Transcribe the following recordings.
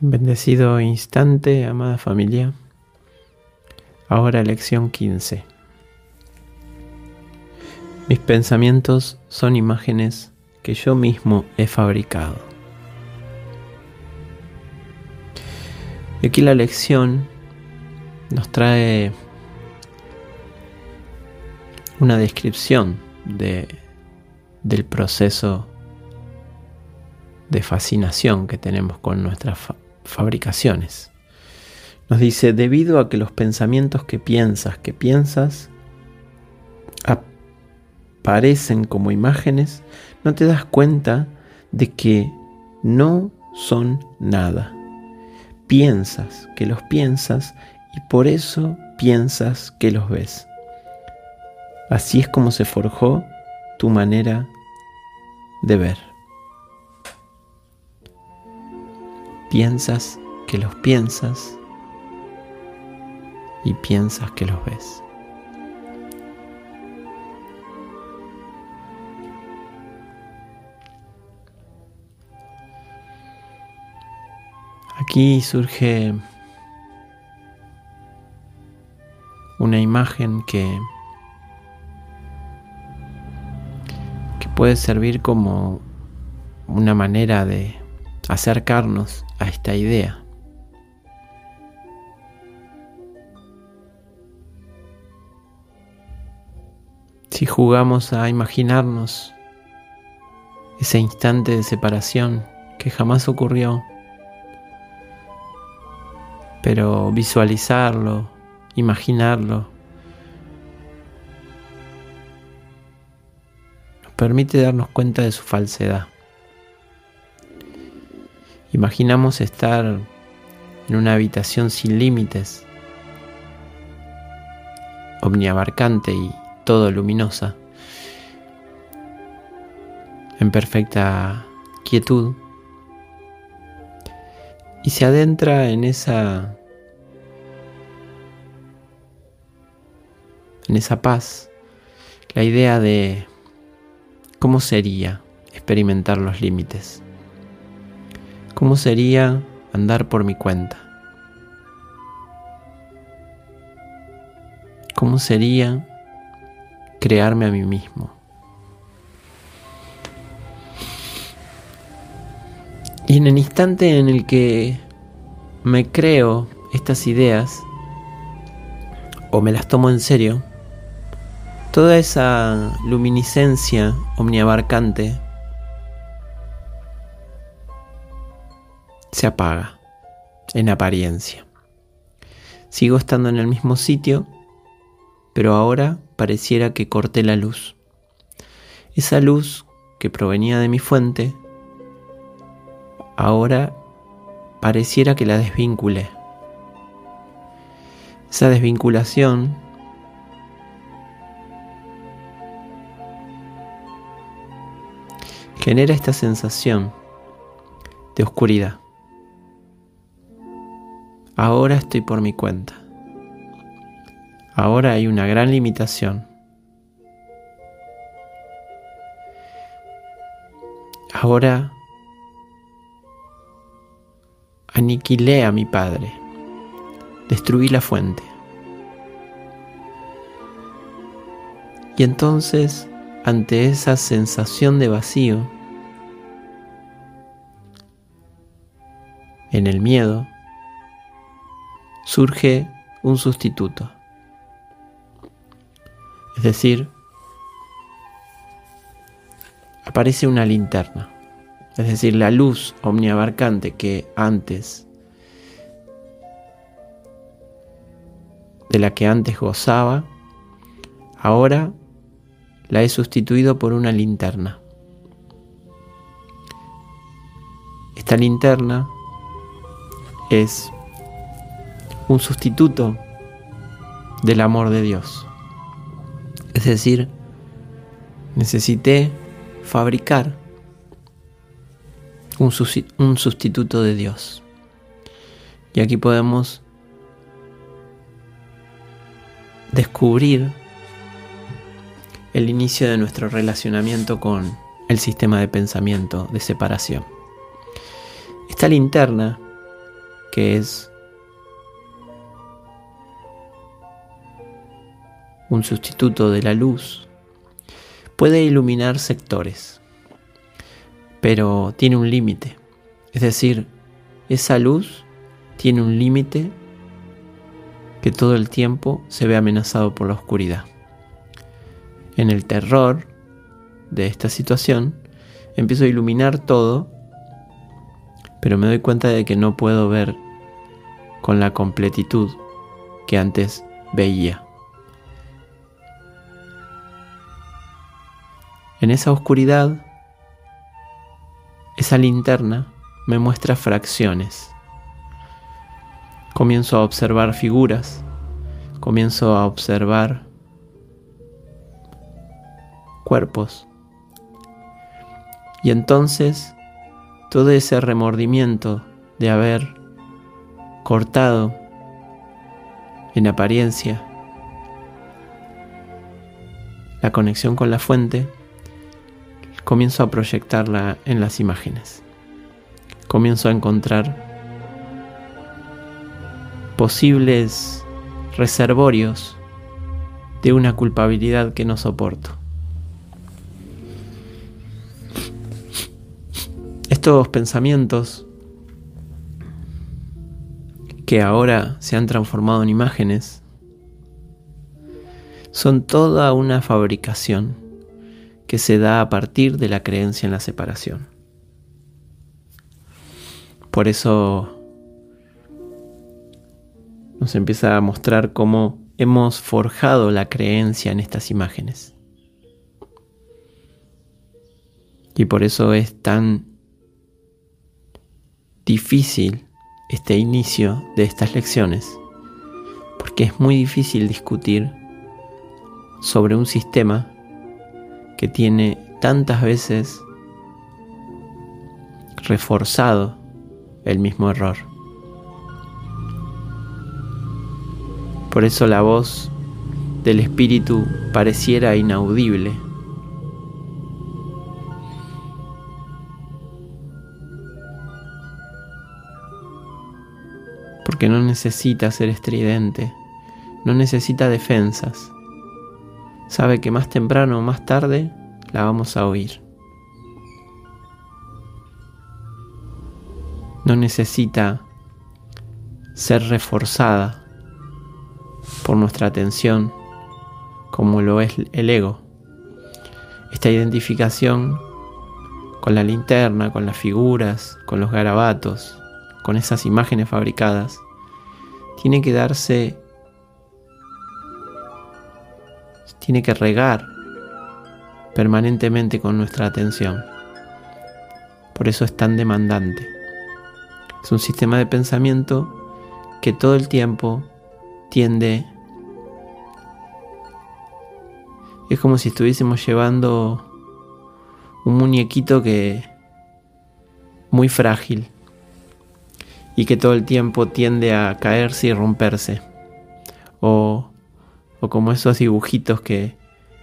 Bendecido instante, amada familia. Ahora lección 15. Mis pensamientos son imágenes que yo mismo he fabricado. Y aquí la lección nos trae una descripción de, del proceso de fascinación que tenemos con nuestras fabricaciones. Nos dice, debido a que los pensamientos que piensas, que piensas, aparecen como imágenes, no te das cuenta de que no son nada. Piensas que los piensas y por eso piensas que los ves. Así es como se forjó tu manera de ver. Piensas que los piensas y piensas que los ves. Aquí surge una imagen que, que puede servir como una manera de acercarnos a esta idea. Si jugamos a imaginarnos ese instante de separación que jamás ocurrió, pero visualizarlo, imaginarlo, nos permite darnos cuenta de su falsedad. Imaginamos estar en una habitación sin límites, omniabarcante y todo luminosa, en perfecta quietud, y se adentra en esa en esa paz la idea de cómo sería experimentar los límites. ¿Cómo sería andar por mi cuenta? ¿Cómo sería crearme a mí mismo? Y en el instante en el que me creo estas ideas, o me las tomo en serio, toda esa luminiscencia omniabarcante se apaga en apariencia. Sigo estando en el mismo sitio, pero ahora pareciera que corté la luz. Esa luz que provenía de mi fuente, ahora pareciera que la desvinculé. Esa desvinculación genera esta sensación de oscuridad. Ahora estoy por mi cuenta. Ahora hay una gran limitación. Ahora aniquilé a mi padre. Destruí la fuente. Y entonces, ante esa sensación de vacío, en el miedo, surge un sustituto. Es decir, aparece una linterna. Es decir, la luz omniabarcante que antes, de la que antes gozaba, ahora la he sustituido por una linterna. Esta linterna es un sustituto del amor de Dios. Es decir, necesité fabricar un, sustituto de Dios. Y aquí podemos descubrir el inicio de nuestro relacionamiento con el sistema de pensamiento de separación. Esta linterna que es un sustituto de la luz, puede iluminar sectores, pero tiene un límite. Es decir, esa luz tiene un límite que todo el tiempo se ve amenazado por la oscuridad. En el terror de esta situación, empiezo a iluminar todo, pero me doy cuenta de que no puedo ver con la completitud que antes veía. En esa oscuridad, esa linterna me muestra fracciones. Comienzo a observar figuras, comienzo a observar cuerpos. Y entonces todo ese remordimiento de haber cortado en apariencia la conexión con la fuente, comienzo a proyectarla en las imágenes. Comienzo a encontrar posibles reservorios de una culpabilidad que no soporto. Estos pensamientos que ahora se han transformado en imágenes son toda una fabricación que se da a partir de la creencia en la separación. Por eso nos empieza a mostrar cómo hemos forjado la creencia en estas imágenes. Y por eso es tan difícil este inicio de estas lecciones, porque es muy difícil discutir sobre un sistema que tiene tantas veces reforzado el mismo error. Por eso la voz del espíritu pareciera inaudible. Porque no necesita ser estridente, no necesita defensas sabe que más temprano o más tarde la vamos a oír. No necesita ser reforzada por nuestra atención como lo es el ego. Esta identificación con la linterna, con las figuras, con los garabatos, con esas imágenes fabricadas, tiene que darse tiene que regar permanentemente con nuestra atención. Por eso es tan demandante. Es un sistema de pensamiento que todo el tiempo tiende... Es como si estuviésemos llevando un muñequito que muy frágil y que todo el tiempo tiende a caerse y romperse. O o como esos dibujitos que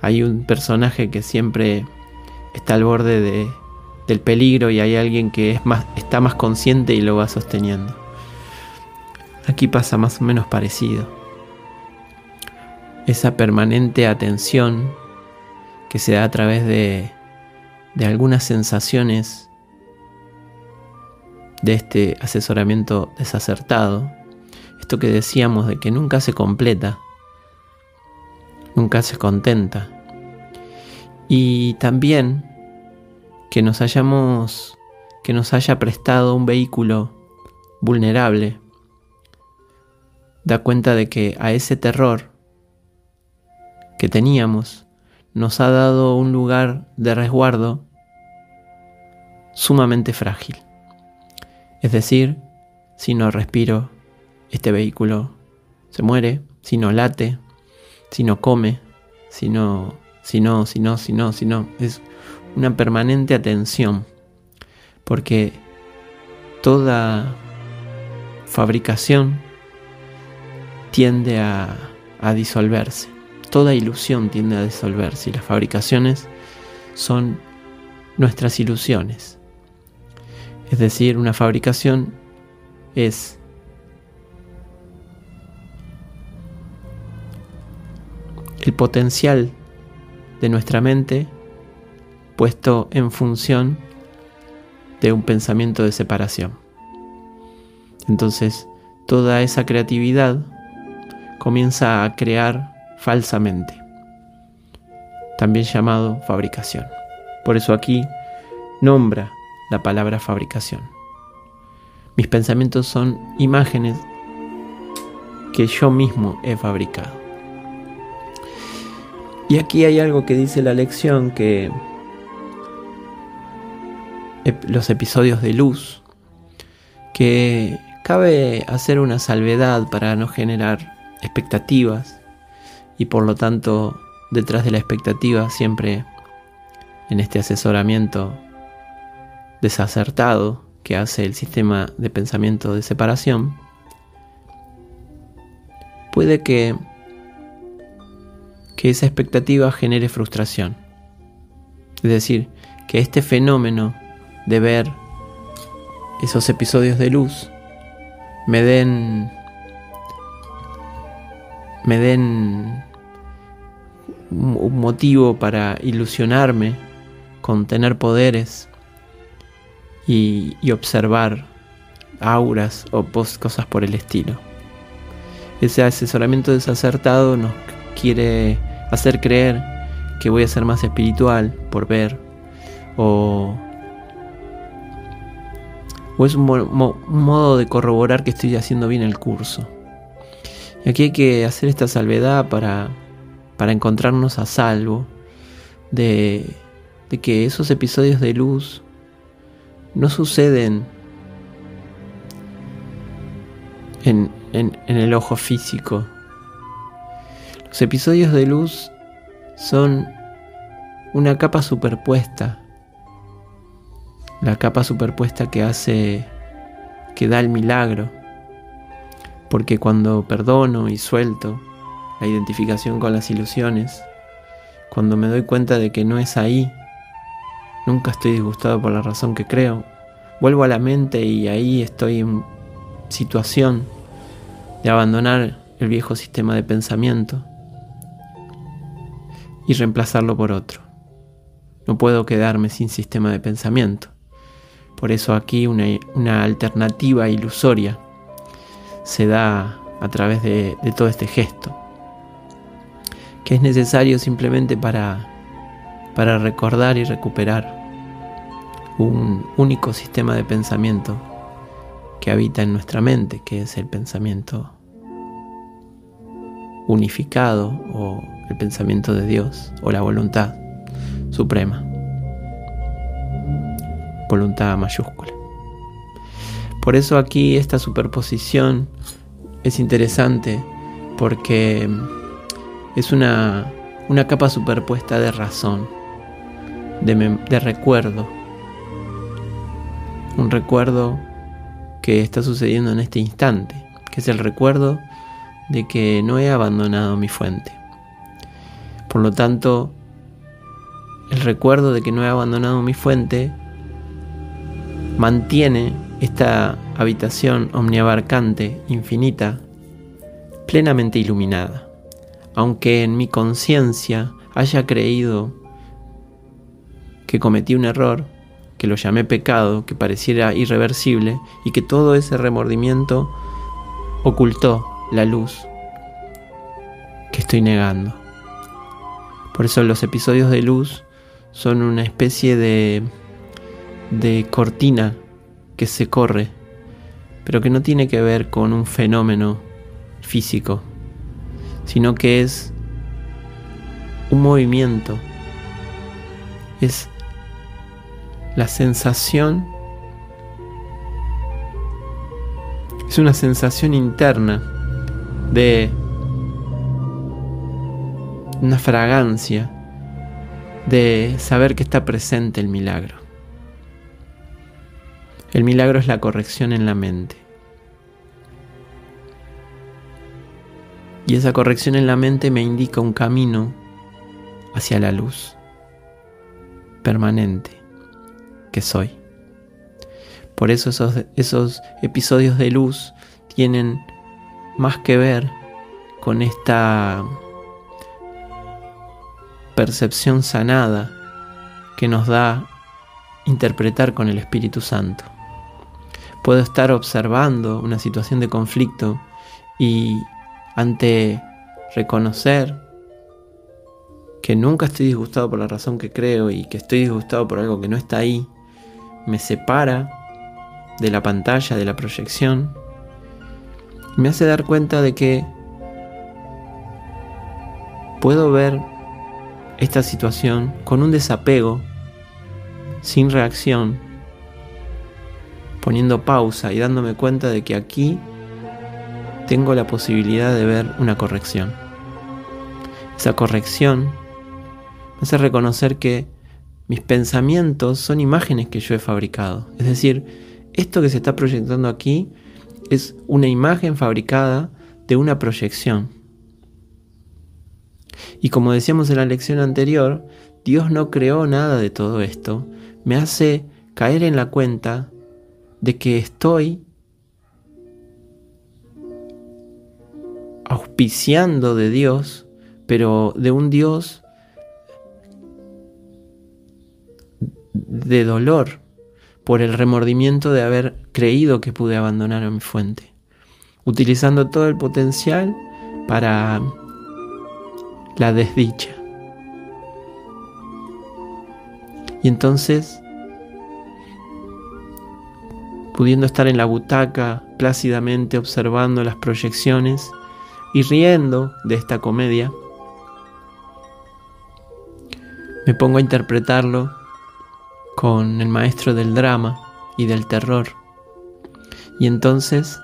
hay un personaje que siempre está al borde de, del peligro y hay alguien que es más, está más consciente y lo va sosteniendo. Aquí pasa más o menos parecido. Esa permanente atención que se da a través de, de algunas sensaciones de este asesoramiento desacertado, esto que decíamos de que nunca se completa, nunca se contenta. Y también que nos hayamos que nos haya prestado un vehículo vulnerable da cuenta de que a ese terror que teníamos nos ha dado un lugar de resguardo sumamente frágil. Es decir, si no respiro, este vehículo se muere, si no late, si no come, si no, si no, si no, si no. Es una permanente atención. Porque toda fabricación tiende a, a disolverse. Toda ilusión tiende a disolverse. Y las fabricaciones son nuestras ilusiones. Es decir, una fabricación es el potencial de nuestra mente puesto en función de un pensamiento de separación. Entonces, toda esa creatividad comienza a crear falsamente, también llamado fabricación. Por eso aquí nombra la palabra fabricación. Mis pensamientos son imágenes que yo mismo he fabricado. Y aquí hay algo que dice la lección que los episodios de luz, que cabe hacer una salvedad para no generar expectativas y por lo tanto detrás de la expectativa siempre en este asesoramiento desacertado que hace el sistema de pensamiento de separación, puede que, que esa expectativa genere frustración. Es decir, que este fenómeno de ver esos episodios de luz me den me den un motivo para ilusionarme con tener poderes y, observar auras o cosas por el estilo. Ese asesoramiento desacertado nos quiere hacer creer que voy a ser más espiritual por ver o, o es un, modo de corroborar que estoy haciendo bien el curso. Y aquí hay que hacer esta salvedad para, para encontrarnos a salvo de, de que esos episodios de luz no suceden en, en, el ojo físico. Los episodios de luz son una capa superpuesta. La capa superpuesta que hace, que da el milagro. Porque cuando perdono y suelto la identificación con las ilusiones, cuando me doy cuenta de que no es ahí Nunca estoy disgustado por la razón que creo. Vuelvo a la mente y ahí estoy en situación de abandonar el viejo sistema de pensamiento y reemplazarlo por otro. No puedo quedarme sin sistema de pensamiento. Por eso aquí una, alternativa ilusoria se da a través de todo este gesto, que es necesario simplemente para para recordar y recuperar un único sistema de pensamiento que habita en nuestra mente, que es el pensamiento unificado o el pensamiento de Dios o la voluntad suprema. Voluntad mayúscula. Por eso aquí esta superposición es interesante porque es una, una capa superpuesta de razón de, recuerdo. Un recuerdo que está sucediendo en este instante, que es el recuerdo de que no he abandonado mi fuente. Por lo tanto, el recuerdo de que no he abandonado mi fuente mantiene esta habitación omniabarcante, infinita, plenamente iluminada. Aunque en mi conciencia haya creído que cometí un error, que lo llamé pecado, que pareciera irreversible y que todo ese remordimiento ocultó la luz que estoy negando. Por eso los episodios de luz son una especie de, de cortina que se corre, pero que no tiene que ver con un fenómeno físico, sino que es un movimiento, es la sensación es una sensación interna de una fragancia de saber que está presente el milagro. El milagro es la corrección en la mente. Y esa corrección en la mente me indica un camino hacia la luz permanente que soy. Por eso esos, esos episodios de luz tienen más que ver con esta percepción sanada que nos da interpretar con el Espíritu Santo. Puedo estar observando una situación de conflicto y ante reconocer que nunca estoy disgustado por la razón que creo y que estoy disgustado por algo que no está ahí, me separa de la pantalla, de la proyección, me hace dar cuenta de que puedo ver esta situación con un desapego, sin reacción, poniendo pausa y dándome cuenta de que aquí tengo la posibilidad de ver una corrección. Esa corrección me hace reconocer que mis pensamientos son imágenes que yo he fabricado. Es decir, esto que se está proyectando aquí es una imagen fabricada de una proyección. Y como decíamos en la lección anterior, Dios no creó nada de todo esto. Me hace caer en la cuenta de que estoy auspiciando de Dios, pero de un Dios de dolor por el remordimiento de haber creído que pude abandonar a mi fuente, utilizando todo el potencial para la desdicha. Y entonces, pudiendo estar en la butaca plácidamente observando las proyecciones y riendo de esta comedia, me pongo a interpretarlo con el maestro del drama y del terror. Y entonces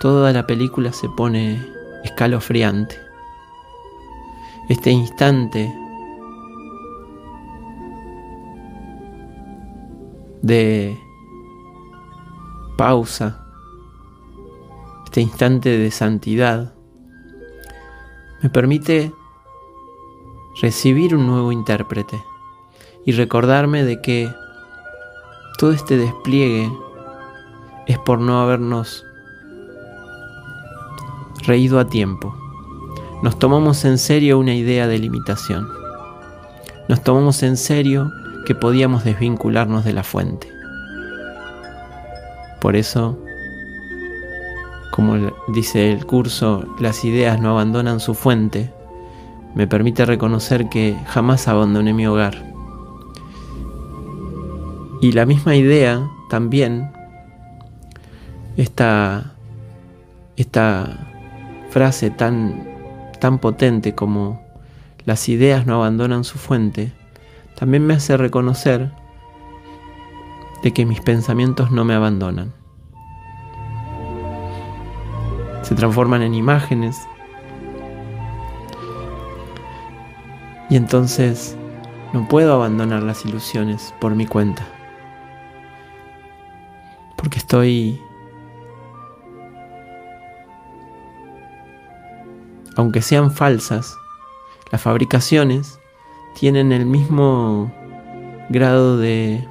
toda la película se pone escalofriante este instante de pausa, este instante de santidad, me permite recibir un nuevo intérprete y recordarme de que todo este despliegue es por no habernos reído a tiempo nos tomamos en serio una idea de limitación. Nos tomamos en serio que podíamos desvincularnos de la fuente. Por eso, como dice el curso, las ideas no abandonan su fuente, me permite reconocer que jamás abandoné mi hogar. Y la misma idea también, esta, esta frase tan tan potente como las ideas no abandonan su fuente, también me hace reconocer de que mis pensamientos no me abandonan. Se transforman en imágenes y entonces no puedo abandonar las ilusiones por mi cuenta. Porque estoy aunque sean falsas, las fabricaciones tienen el mismo grado de,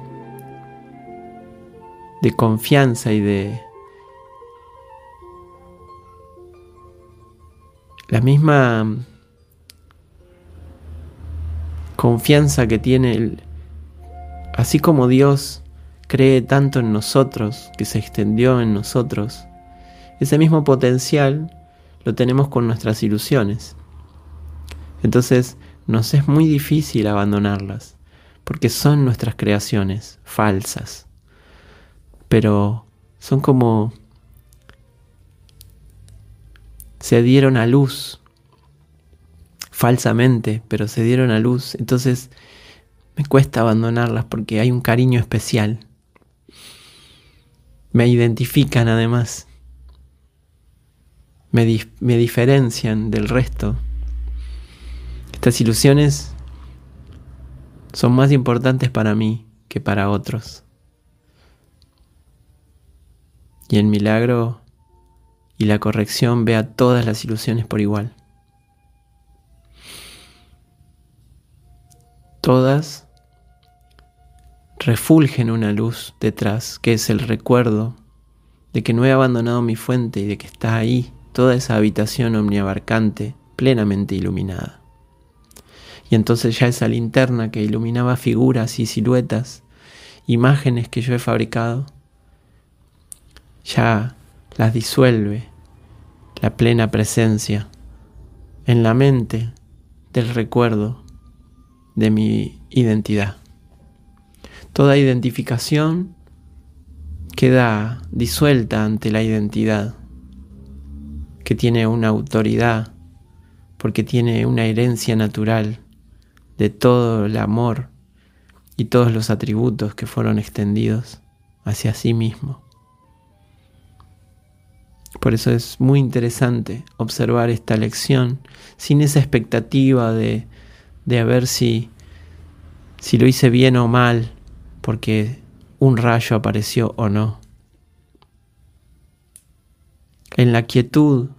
de confianza y de la misma confianza que tiene el, así como Dios cree tanto en nosotros, que se extendió en nosotros, ese mismo potencial lo tenemos con nuestras ilusiones. Entonces nos es muy difícil abandonarlas, porque son nuestras creaciones falsas, pero son como se dieron a luz falsamente, pero se dieron a luz, entonces me cuesta abandonarlas porque hay un cariño especial. Me identifican además me, diferencian del resto. Estas ilusiones son más importantes para mí que para otros. Y el milagro y la corrección ve a todas las ilusiones por igual. Todas refulgen una luz detrás, que es el recuerdo de que no he abandonado mi fuente y de que está ahí toda esa habitación omniabarcante plenamente iluminada. Y entonces ya esa linterna que iluminaba figuras y siluetas, imágenes que yo he fabricado, ya las disuelve la plena presencia en la mente del recuerdo de mi identidad. Toda identificación queda disuelta ante la identidad, que tiene una autoridad, porque tiene una herencia natural de todo el amor y todos los atributos que fueron extendidos hacia sí mismo. Por eso es muy interesante observar esta lección sin esa expectativa de, de a ver si, si lo hice bien o mal, porque un rayo apareció o no. En la quietud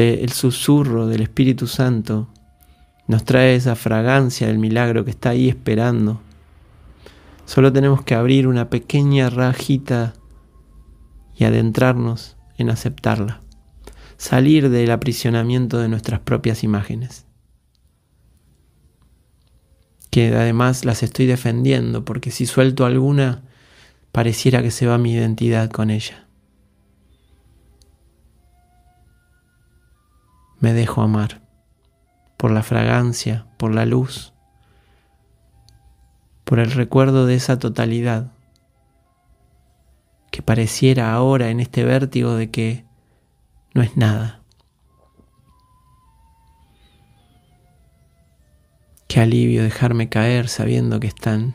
del susurro del Espíritu Santo nos trae esa fragancia del milagro que está ahí esperando. Solo tenemos que abrir una pequeña rajita y adentrarnos en aceptarla, salir del aprisionamiento de nuestras propias imágenes, que además las estoy defendiendo porque si suelto alguna, pareciera que se va mi identidad con ella. Me dejo amar por la fragancia, por la luz, por el recuerdo de esa totalidad que pareciera ahora en este vértigo de que no es nada. Qué alivio dejarme caer sabiendo que están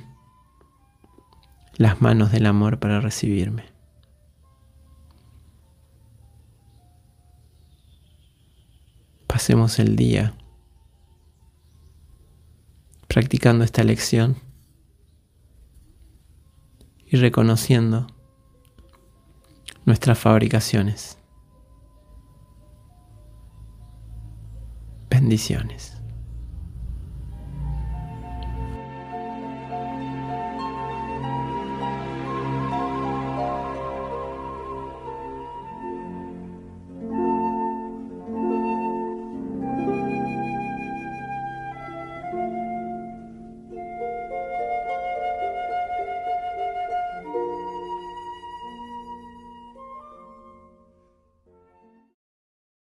las manos del amor para recibirme. Pasemos el día practicando esta lección y reconociendo nuestras fabricaciones. Bendiciones.